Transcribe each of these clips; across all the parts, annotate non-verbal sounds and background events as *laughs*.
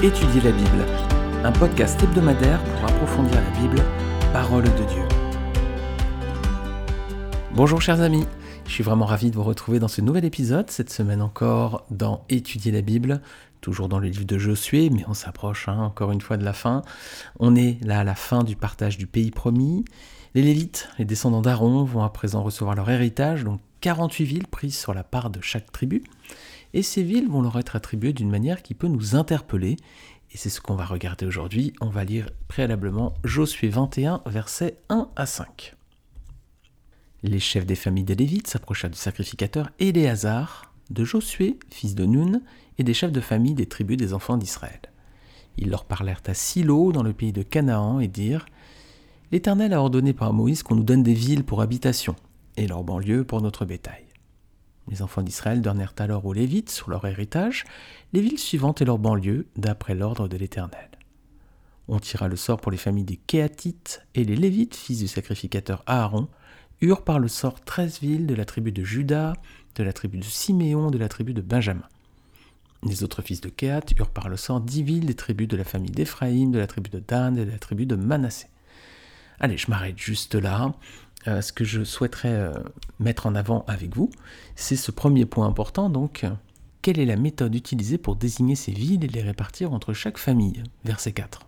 Étudier la Bible, un podcast hebdomadaire pour approfondir la Bible, parole de Dieu. Bonjour chers amis, je suis vraiment ravi de vous retrouver dans ce nouvel épisode, cette semaine encore dans Étudier la Bible, toujours dans le livre de Josué, mais on s'approche hein, encore une fois de la fin. On est là à la fin du partage du pays promis. Les Lévites, les descendants d'Aaron, vont à présent recevoir leur héritage, donc 48 villes prises sur la part de chaque tribu et ces villes vont leur être attribuées d'une manière qui peut nous interpeller, et c'est ce qu'on va regarder aujourd'hui. On va lire préalablement Josué 21, versets 1 à 5. Les chefs des familles des Lévites s'approchèrent du sacrificateur Éléazar, de Josué, fils de Nun, et des chefs de famille des tribus des enfants d'Israël. Ils leur parlèrent à Silo, dans le pays de Canaan, et dirent L'Éternel a ordonné par Moïse qu'on nous donne des villes pour habitation, et leurs banlieues pour notre bétail. Les enfants d'Israël donnèrent alors aux Lévites, sur leur héritage, les villes suivantes et leurs banlieues, d'après l'ordre de l'Éternel. On tira le sort pour les familles des Kéatites, et les Lévites, fils du sacrificateur Aaron, eurent par le sort treize villes de la tribu de Juda, de la tribu de Siméon, de la tribu de Benjamin. Les autres fils de Kéat eurent par le sort dix villes des tribus de la famille d'Éphraïm, de la tribu de Dan et de la tribu de Manassé. Allez, je m'arrête juste là. Euh, ce que je souhaiterais euh, mettre en avant avec vous, c'est ce premier point important, donc, quelle est la méthode utilisée pour désigner ces villes et les répartir entre chaque famille? Verset 4.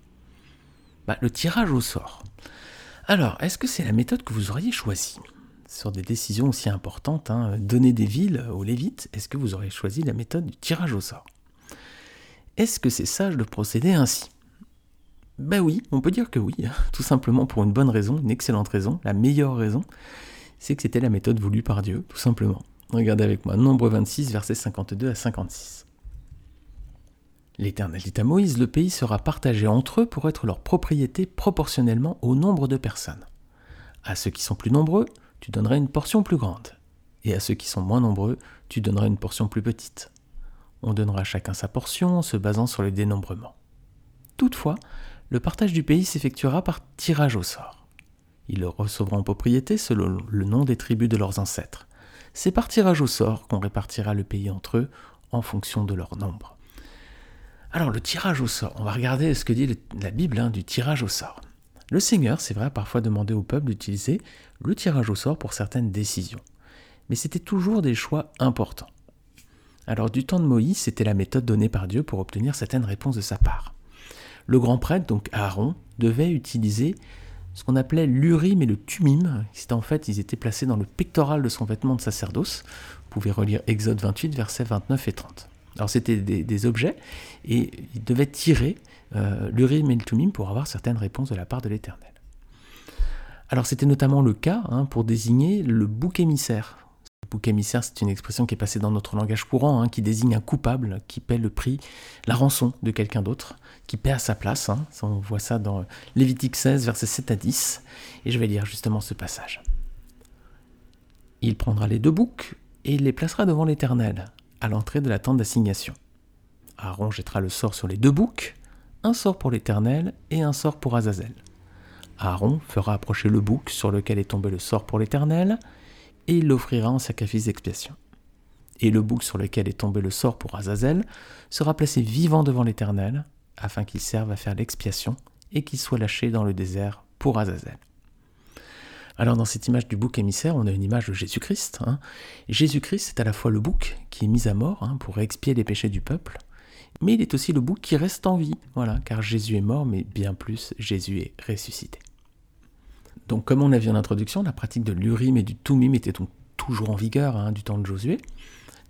Bah, le tirage au sort. Alors, est-ce que c'est la méthode que vous auriez choisie? Sur des décisions aussi importantes, hein, donner des villes aux Lévites, est-ce que vous auriez choisi la méthode du tirage au sort? Est-ce que c'est sage de procéder ainsi? Ben oui, on peut dire que oui, *laughs* tout simplement pour une bonne raison, une excellente raison, la meilleure raison, c'est que c'était la méthode voulue par Dieu, tout simplement. Regardez avec moi, Nombre 26, versets 52 à 56. L'Éternel dit à Moïse, le pays sera partagé entre eux pour être leur propriété proportionnellement au nombre de personnes. À ceux qui sont plus nombreux, tu donneras une portion plus grande, et à ceux qui sont moins nombreux, tu donneras une portion plus petite. On donnera chacun sa portion en se basant sur le dénombrement. Toutefois, le partage du pays s'effectuera par tirage au sort. Ils le recevront en propriété selon le nom des tribus de leurs ancêtres. C'est par tirage au sort qu'on répartira le pays entre eux en fonction de leur nombre. Alors le tirage au sort, on va regarder ce que dit la Bible hein, du tirage au sort. Le Seigneur, c'est vrai, a parfois demandé au peuple d'utiliser le tirage au sort pour certaines décisions. Mais c'était toujours des choix importants. Alors du temps de Moïse, c'était la méthode donnée par Dieu pour obtenir certaines réponses de sa part le grand prêtre, donc Aaron, devait utiliser ce qu'on appelait l'urim et le tumim. C'était en fait, ils étaient placés dans le pectoral de son vêtement de sacerdoce. Vous pouvez relire Exode 28, versets 29 et 30. Alors c'était des, objets et ils devaient tirer euh, l'urim et le tumim pour avoir certaines réponses de la part de l'Éternel. Alors c'était notamment le cas hein, pour désigner le bouc émissaire bouc émissaire, c'est une expression qui est passée dans notre langage courant, hein, qui désigne un coupable qui paie le prix, la rançon de quelqu'un d'autre, qui paie à sa place. Hein. On voit ça dans Lévitique 16, versets 7 à 10. Et je vais lire justement ce passage. Il prendra les deux boucs et les placera devant l'Éternel, à l'entrée de la tente d'assignation. Aaron jettera le sort sur les deux boucs, un sort pour l'Éternel et un sort pour Azazel. Aaron fera approcher le bouc sur lequel est tombé le sort pour l'Éternel, et il l'offrira en sacrifice d'expiation. Et le bouc sur lequel est tombé le sort pour Azazel sera placé vivant devant l'Éternel, afin qu'il serve à faire l'expiation et qu'il soit lâché dans le désert pour Azazel. Alors dans cette image du bouc émissaire, on a une image de Jésus-Christ. Hein. Jésus-Christ est à la fois le bouc qui est mis à mort hein, pour expier les péchés du peuple, mais il est aussi le bouc qui reste en vie, voilà, car Jésus est mort, mais bien plus, Jésus est ressuscité. Donc, comme on a vu en introduction, la pratique de l'urim et du tumim était donc toujours en vigueur hein, du temps de Josué.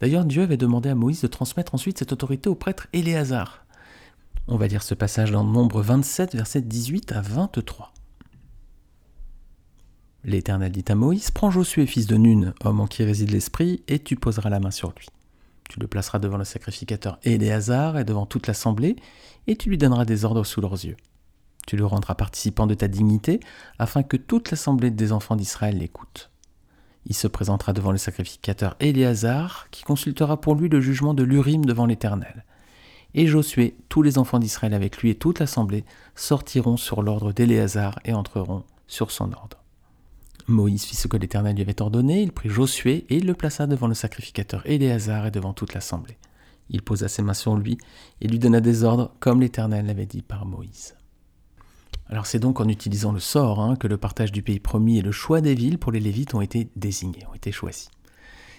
D'ailleurs, Dieu avait demandé à Moïse de transmettre ensuite cette autorité au prêtre Éléazar. On va lire ce passage dans Nombre 27, versets 18 à 23. L'Éternel dit à Moïse Prends Josué, fils de Nun, homme en qui réside l'esprit, et tu poseras la main sur lui. Tu le placeras devant le sacrificateur Éléazar et devant toute l'assemblée, et tu lui donneras des ordres sous leurs yeux. Tu le rendras participant de ta dignité, afin que toute l'assemblée des enfants d'Israël l'écoute. Il se présentera devant le sacrificateur Éléazar, qui consultera pour lui le jugement de l'Urim devant l'Éternel. Et Josué, tous les enfants d'Israël avec lui et toute l'assemblée sortiront sur l'ordre d'Éléazar et entreront sur son ordre. Moïse fit ce que l'Éternel lui avait ordonné, il prit Josué et il le plaça devant le sacrificateur Éléazar et devant toute l'assemblée. Il posa ses mains sur lui et lui donna des ordres comme l'Éternel l'avait dit par Moïse. Alors c'est donc en utilisant le sort hein, que le partage du pays promis et le choix des villes pour les Lévites ont été désignés, ont été choisis.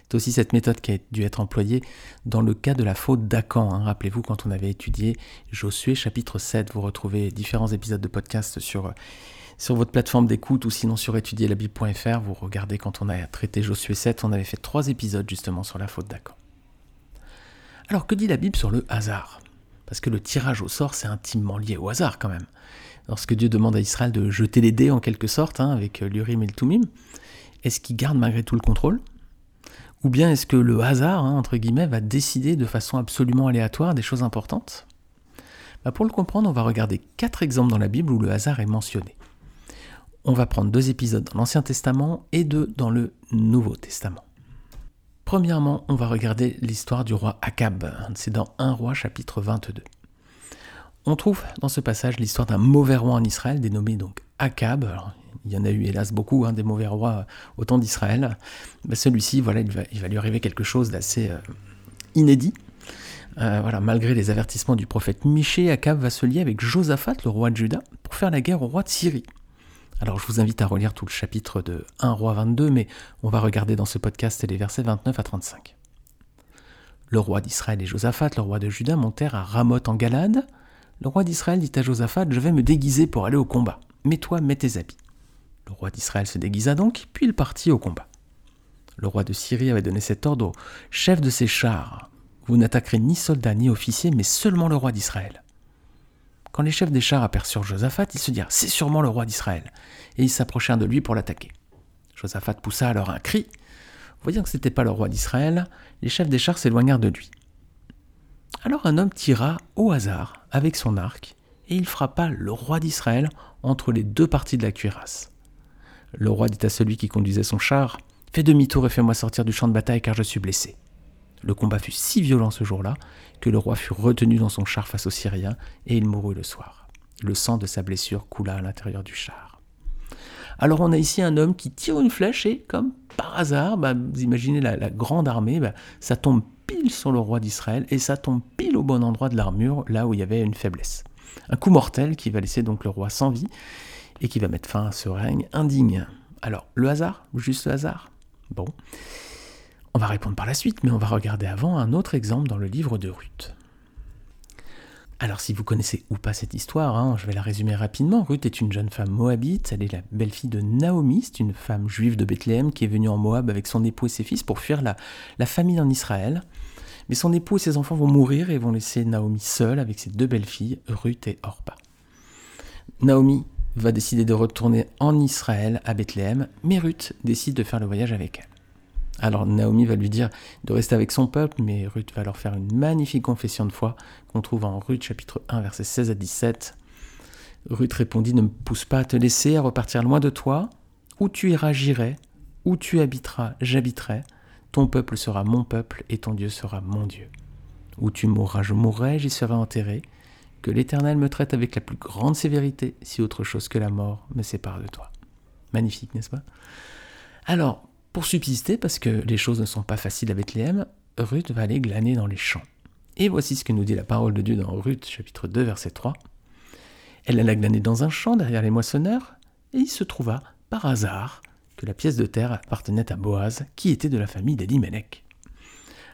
C'est aussi cette méthode qui a dû être employée dans le cas de la faute d'Acan. Hein. Rappelez-vous quand on avait étudié Josué chapitre 7, vous retrouvez différents épisodes de podcast sur, votre plateforme d'écoute ou sinon sur étudierlabible.fr. Vous regardez quand on a traité Josué 7, on avait fait trois épisodes justement sur la faute d'Acan. Alors que dit la Bible sur le hasard? Parce que le tirage au sort, c'est intimement lié au hasard quand même lorsque Dieu demande à Israël de jeter les dés en quelque sorte, hein, avec euh, l'Urim et le Tumim, est-ce qu'il garde malgré tout le contrôle? Ou bien est-ce que le hasard, hein, entre guillemets, va décider de façon absolument aléatoire des choses importantes? Bah, Pour le comprendre, on va regarder quatre exemples dans la Bible où le hasard est mentionné. On va prendre deux épisodes dans l'Ancien Testament et deux dans le Nouveau Testament. Premièrement, on va regarder l'histoire du roi Akab. C'est dans 1 roi chapitre 22. On trouve dans ce passage l'histoire d'un mauvais roi en Israël, dénommé donc Akab. il y en a eu hélas beaucoup, hein, des mauvais rois au temps d'Israël. Ben, celui-ci, voilà, il va, lui arriver quelque chose d'assez euh, inédit. Euh, malgré les avertissements du prophète Miché, Akab va se lier avec Josaphat, le roi de Juda, pour faire la guerre au roi de Syrie. Alors je vous invite à relire tout le chapitre de 1 roi 22, mais on va regarder dans ce podcast les versets 29 à 35. Le roi d'Israël et Josaphat, le roi de Juda, montèrent à Ramoth en Galade, le roi d'Israël dit à Josaphat, je vais me déguiser pour aller au combat. Mets-toi, mets tes habits. Le roi d'Israël se déguisa donc, puis il partit au combat. Le roi de Syrie avait donné cet ordre au chef de ses chars. Vous n'attaquerez ni soldats ni officiers, mais seulement le roi d'Israël. Quand les chefs des chars aperçurent Josaphat, ils se dirent C'est sûrement le roi d'Israël. Et ils s'approchèrent de lui pour l'attaquer. Josaphat poussa alors un cri. Voyant que ce n'était pas le roi d'Israël, les chefs des chars s'éloignèrent de lui. Alors un homme tira au hasard avec son arc, et il frappa le roi d'Israël entre les deux parties de la cuirasse. Le roi dit à celui qui conduisait son char Fais demi-tour et fais-moi sortir du champ de bataille car je suis blessé. Le combat fut si violent ce jour-là que le roi fut retenu dans son char face aux Syriens et il mourut le soir. Le sang de sa blessure coula à l'intérieur du char. Alors on a ici un homme qui tire une flèche et, comme par hasard, bah, vous imaginez la, grande armée, bah, ça tombe pile sur le roi d'Israël et ça tombe pile au bon endroit de l'armure, là où il y avait une faiblesse. Un coup mortel qui va laisser donc le roi sans vie et qui va mettre fin à ce règne indigne. Alors, le hasard Juste le hasard? Bon. On va répondre par la suite, mais on va regarder avant un autre exemple dans le livre de Ruth. Alors si vous connaissez ou pas cette histoire, hein, je vais la résumer rapidement. Ruth est une jeune femme moabite, elle est la belle-fille de Naomi, c'est une femme juive de Bethléem qui est venue en Moab avec son époux et ses fils pour fuir la, la famine en Israël. Mais son époux et ses enfants vont mourir et vont laisser Naomi seule avec ses deux belles-filles, Ruth et Orpa. Naomi va décider de retourner en Israël, à Bethléem, mais Ruth décide de faire le voyage avec elle. Alors Naomi va lui dire de rester avec son peuple, mais Ruth va leur faire une magnifique confession de foi qu'on trouve en Ruth chapitre 1 versets 16 à 17. Ruth répondit Ne me pousse pas à te laisser, à repartir loin de toi. Où tu iras, j'irai. Où tu habiteras, j'habiterai. Ton peuple sera mon peuple et ton Dieu sera mon Dieu. Où tu mourras, je mourrai, j'y serai enterré. Que l'Éternel me traite avec la plus grande sévérité si autre chose que la mort me sépare de toi. Magnifique, n'est-ce pas? Alors, pour subsister, parce que les choses ne sont pas faciles à Bethléem, Ruth va aller glaner dans les champs. Et voici ce que nous dit la parole de Dieu dans Ruth chapitre 2 verset 3. Elle alla glaner dans un champ derrière les moissonneurs, et il se trouva, par hasard, que la pièce de terre appartenait à Boaz, qui était de la famille d'Elimelech.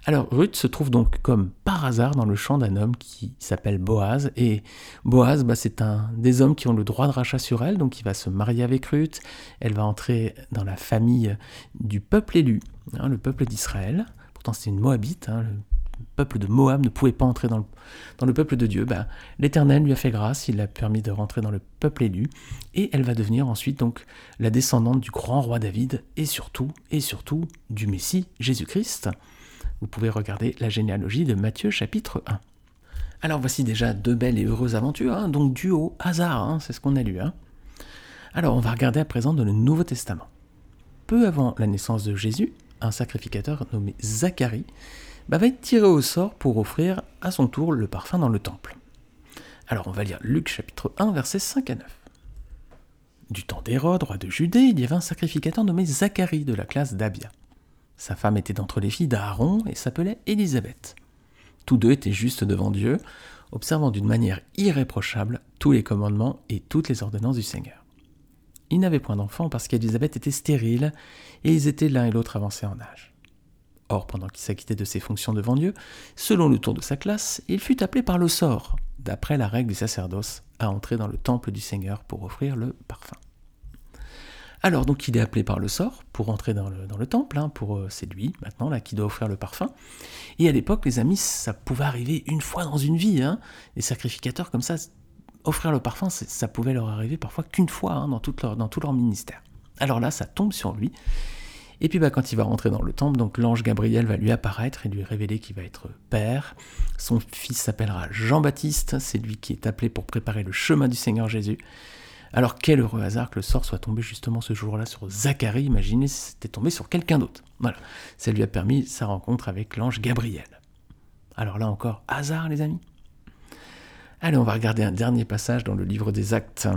Alors Ruth se trouve donc comme par hasard dans le champ d'un homme qui s'appelle Boaz. Et Boaz, bah, c'est un des hommes qui ont le droit de rachat sur elle, donc il va se marier avec Ruth. Elle va entrer dans la famille du peuple élu, hein, le peuple d'Israël. Pourtant c'est une Moabite, hein, le peuple de Moab ne pouvait pas entrer dans le, peuple de Dieu. Bah, L'Éternel lui a fait grâce, il l'a permis de rentrer dans le peuple élu. Et elle va devenir ensuite donc la descendante du grand roi David et surtout, et surtout du Messie Jésus-Christ. Vous pouvez regarder la généalogie de Matthieu chapitre 1. Alors voici déjà deux belles et heureuses aventures, hein, donc dues au hasard, hein, c'est ce qu'on a lu. Hein. Alors on va regarder à présent dans le Nouveau Testament. Peu avant la naissance de Jésus, un sacrificateur nommé Zacharie va être tiré au sort pour offrir à son tour le parfum dans le temple. Alors on va lire Luc chapitre 1 versets 5 à 9. Du temps d'Hérode, roi de Judée, il y avait un sacrificateur nommé Zacharie de la classe d'Abia. Sa femme était d'entre les filles d'Aaron et s'appelait Élisabeth. Tous deux étaient justes devant Dieu, observant d'une manière irréprochable tous les commandements et toutes les ordonnances du Seigneur. Ils n'avaient point d'enfants parce qu'Élisabeth était stérile et ils étaient l'un et l'autre avancés en âge. Or, pendant qu'il s'acquittait de ses fonctions devant Dieu, selon le tour de sa classe, il fut appelé par le sort, d'après la règle du sacerdoce, à entrer dans le temple du Seigneur pour offrir le parfum. Alors donc il est appelé par le sort pour entrer dans le, temple, hein, pour euh, c'est lui maintenant là qui doit offrir le parfum. Et à l'époque, les amis, ça pouvait arriver une fois dans une vie. Hein. Les sacrificateurs comme ça, offrir le parfum, ça pouvait leur arriver parfois qu'une fois hein, dans tout leur ministère. Alors là, ça tombe sur lui. Et puis bah, quand il va rentrer dans le temple, donc l'ange Gabriel va lui apparaître et lui révéler qu'il va être père. Son fils s'appellera Jean-Baptiste, c'est lui qui est appelé pour préparer le chemin du Seigneur Jésus. Alors quel heureux hasard que le sort soit tombé justement ce jour-là sur Zacharie, imaginez si c'était tombé sur quelqu'un d'autre. Voilà, ça lui a permis sa rencontre avec l'ange Gabriel. Alors là encore, hasard les amis? Allez, on va regarder un dernier passage dans le livre des actes.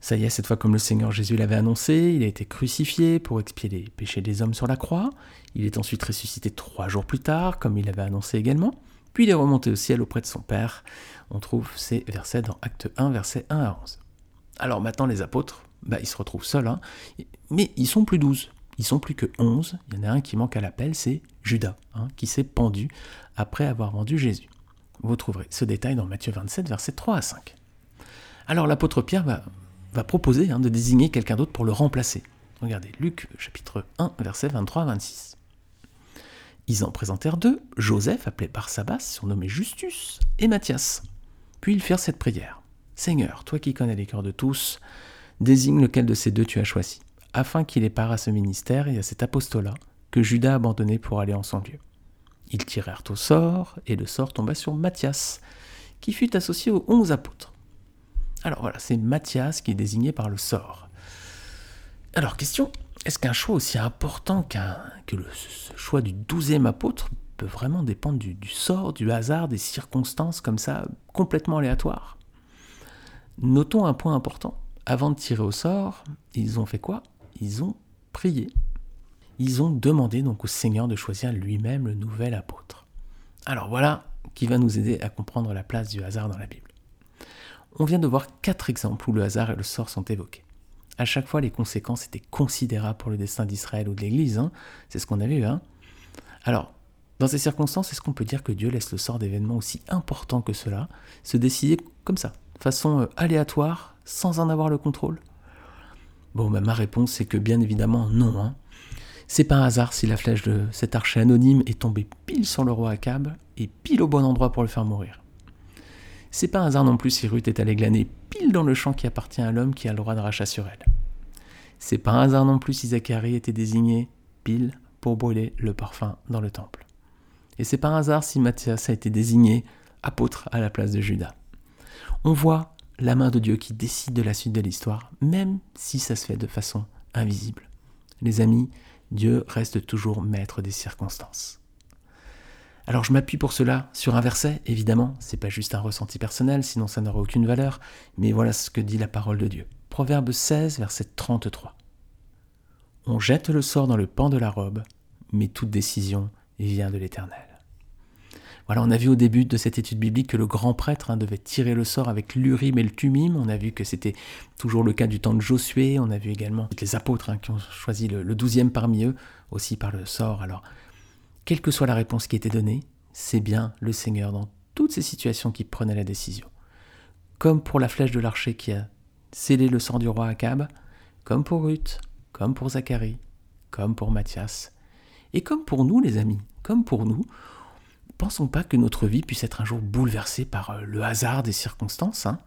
Ça y est, cette fois comme le Seigneur Jésus l'avait annoncé, il a été crucifié pour expier les péchés des hommes sur la croix. Il est ensuite ressuscité trois jours plus tard, comme il l'avait annoncé également. Puis il est remonté au ciel auprès de son Père. On trouve ces versets dans Acte 1, versets 1 à 11. Alors maintenant, les apôtres, bah, ils se retrouvent seuls, hein. mais ils sont plus douze. Ils sont plus que onze. Il y en a un qui manque à l'appel, c'est Judas, hein, qui s'est pendu après avoir vendu Jésus. Vous trouverez ce détail dans Matthieu 27, versets 3 à 5. Alors l'apôtre Pierre va, proposer hein, de désigner quelqu'un d'autre pour le remplacer. Regardez, Luc chapitre 1, versets 23 à 26. Ils en présentèrent deux, Joseph, appelé Barsabas, surnommé Justus, et Matthias. Puis ils firent cette prière. Seigneur, toi qui connais les cœurs de tous, désigne lequel de ces deux tu as choisi, afin qu'il ait part à ce ministère et à cet apostolat que Judas a abandonné pour aller en son lieu. Ils tirèrent au sort, et le sort tomba sur Matthias, qui fut associé aux onze apôtres. Alors voilà, c'est Matthias qui est désigné par le sort. Alors question, est-ce qu'un choix aussi important que le choix du douzième apôtre peut vraiment dépendre du, sort, du hasard, des circonstances comme ça, complètement aléatoires Notons un point important. Avant de tirer au sort, ils ont fait quoi? Ils ont prié. Ils ont demandé donc au Seigneur de choisir lui-même le nouvel apôtre. Alors voilà qui va nous aider à comprendre la place du hasard dans la Bible. On vient de voir quatre exemples où le hasard et le sort sont évoqués. À chaque fois, les conséquences étaient considérables pour le destin d'Israël ou de l'Église. Hein. C'est ce qu'on avait vu. Hein. Alors, dans ces circonstances, est-ce qu'on peut dire que Dieu laisse le sort d'événements aussi importants que cela se décider comme ça, façon euh, aléatoire, sans en avoir le contrôle Bon, bah, ma réponse c'est que bien évidemment non. Hein. C'est pas un hasard si la flèche de cet archer anonyme est tombée pile sur le roi Akab et pile au bon endroit pour le faire mourir. C'est pas un hasard non plus si Ruth est allée glaner pile dans le champ qui appartient à l'homme qui a le droit de rachat sur elle. C'est pas un hasard non plus si Zacharie était désigné pile pour brûler le parfum dans le temple. Et c'est pas un hasard si Matthias a été désigné apôtre à la place de Judas on voit la main de Dieu qui décide de la suite de l'histoire, même si ça se fait de façon invisible. Les amis, Dieu reste toujours maître des circonstances. Alors je m'appuie pour cela sur un verset, évidemment, c'est pas juste un ressenti personnel, sinon ça n'aurait aucune valeur, mais voilà ce que dit la parole de Dieu. Proverbe 16, verset 33. On jette le sort dans le pan de la robe, mais toute décision vient de l'Éternel. Voilà, on a vu au début de cette étude biblique que le grand prêtre hein, devait tirer le sort avec l'urim et le tumim. On a vu que c'était toujours le cas du temps de Josué. On a vu également les apôtres hein, qui ont choisi le, douzième parmi eux, aussi par le sort. Alors, quelle que soit la réponse qui était donnée, c'est bien le Seigneur dans toutes ces situations qui prenait la décision. Comme pour la flèche de l'archer qui a scellé le sort du roi Akab, comme pour Ruth, comme pour Zacharie, comme pour Matthias, et comme pour nous les amis, comme pour nous, pensons pas que notre vie puisse être un jour bouleversée par euh, le hasard des circonstances. Hein.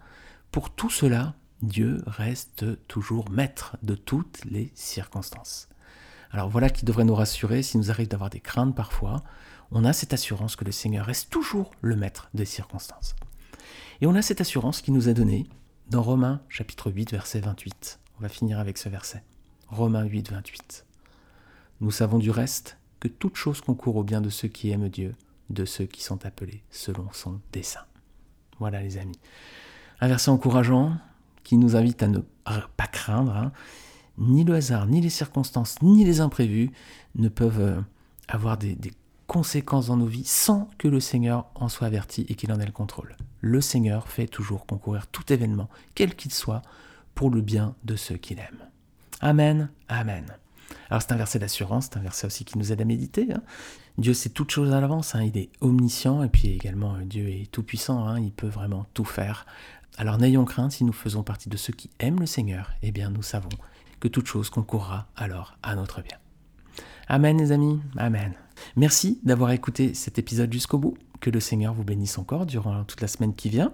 Pour tout cela, Dieu reste toujours maître de toutes les circonstances. Alors voilà qui devrait nous rassurer si nous arrive d'avoir des craintes parfois. On a cette assurance que le Seigneur reste toujours le maître des circonstances. Et on a cette assurance qui nous est donnée dans Romains chapitre 8 verset 28. On va finir avec ce verset. Romains 8 28. Nous savons du reste que toute chose concourt au bien de ceux qui aiment Dieu, de ceux qui sont appelés selon son dessein. Voilà les amis. Un verset encourageant qui nous invite à ne pas craindre. Hein. Ni le hasard, ni les circonstances, ni les imprévus ne peuvent euh, avoir des, conséquences dans nos vies sans que le Seigneur en soit averti et qu'il en ait le contrôle. Le Seigneur fait toujours concourir tout événement, quel qu'il soit, pour le bien de ceux qu'il aime. Amen, Amen. Alors c'est un verset d'assurance, c'est un verset aussi qui nous aide à méditer. Hein. Dieu sait toutes choses à l'avance, hein. il est omniscient et puis également euh, Dieu est tout puissant, hein. il peut vraiment tout faire. Alors n'ayons crainte si nous faisons partie de ceux qui aiment le Seigneur, eh bien nous savons que toute chose concourra alors à notre bien. Amen les amis, Amen. Merci d'avoir écouté cet épisode jusqu'au bout. Que le Seigneur vous bénisse encore durant toute la semaine qui vient.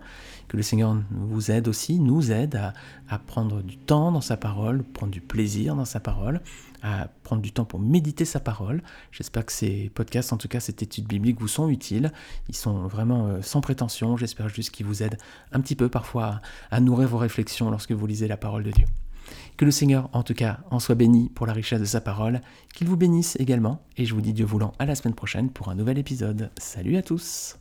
Que le Seigneur vous aide aussi, nous aide à, prendre du temps dans sa parole, prendre du plaisir dans sa parole, prendre du temps pour méditer sa parole. J'espère que ces podcasts, en tout cas cette étude biblique, vous sont utiles. Ils sont vraiment euh, sans prétention. J'espère juste qu'ils vous aident un petit peu parfois à nourrir vos réflexions lorsque vous lisez la parole de Dieu. Que le Seigneur, en tout cas, en soit béni pour la richesse de sa parole, qu'il vous bénisse également, et je vous dis Dieu voulant à la semaine prochaine pour un nouvel épisode. Salut à tous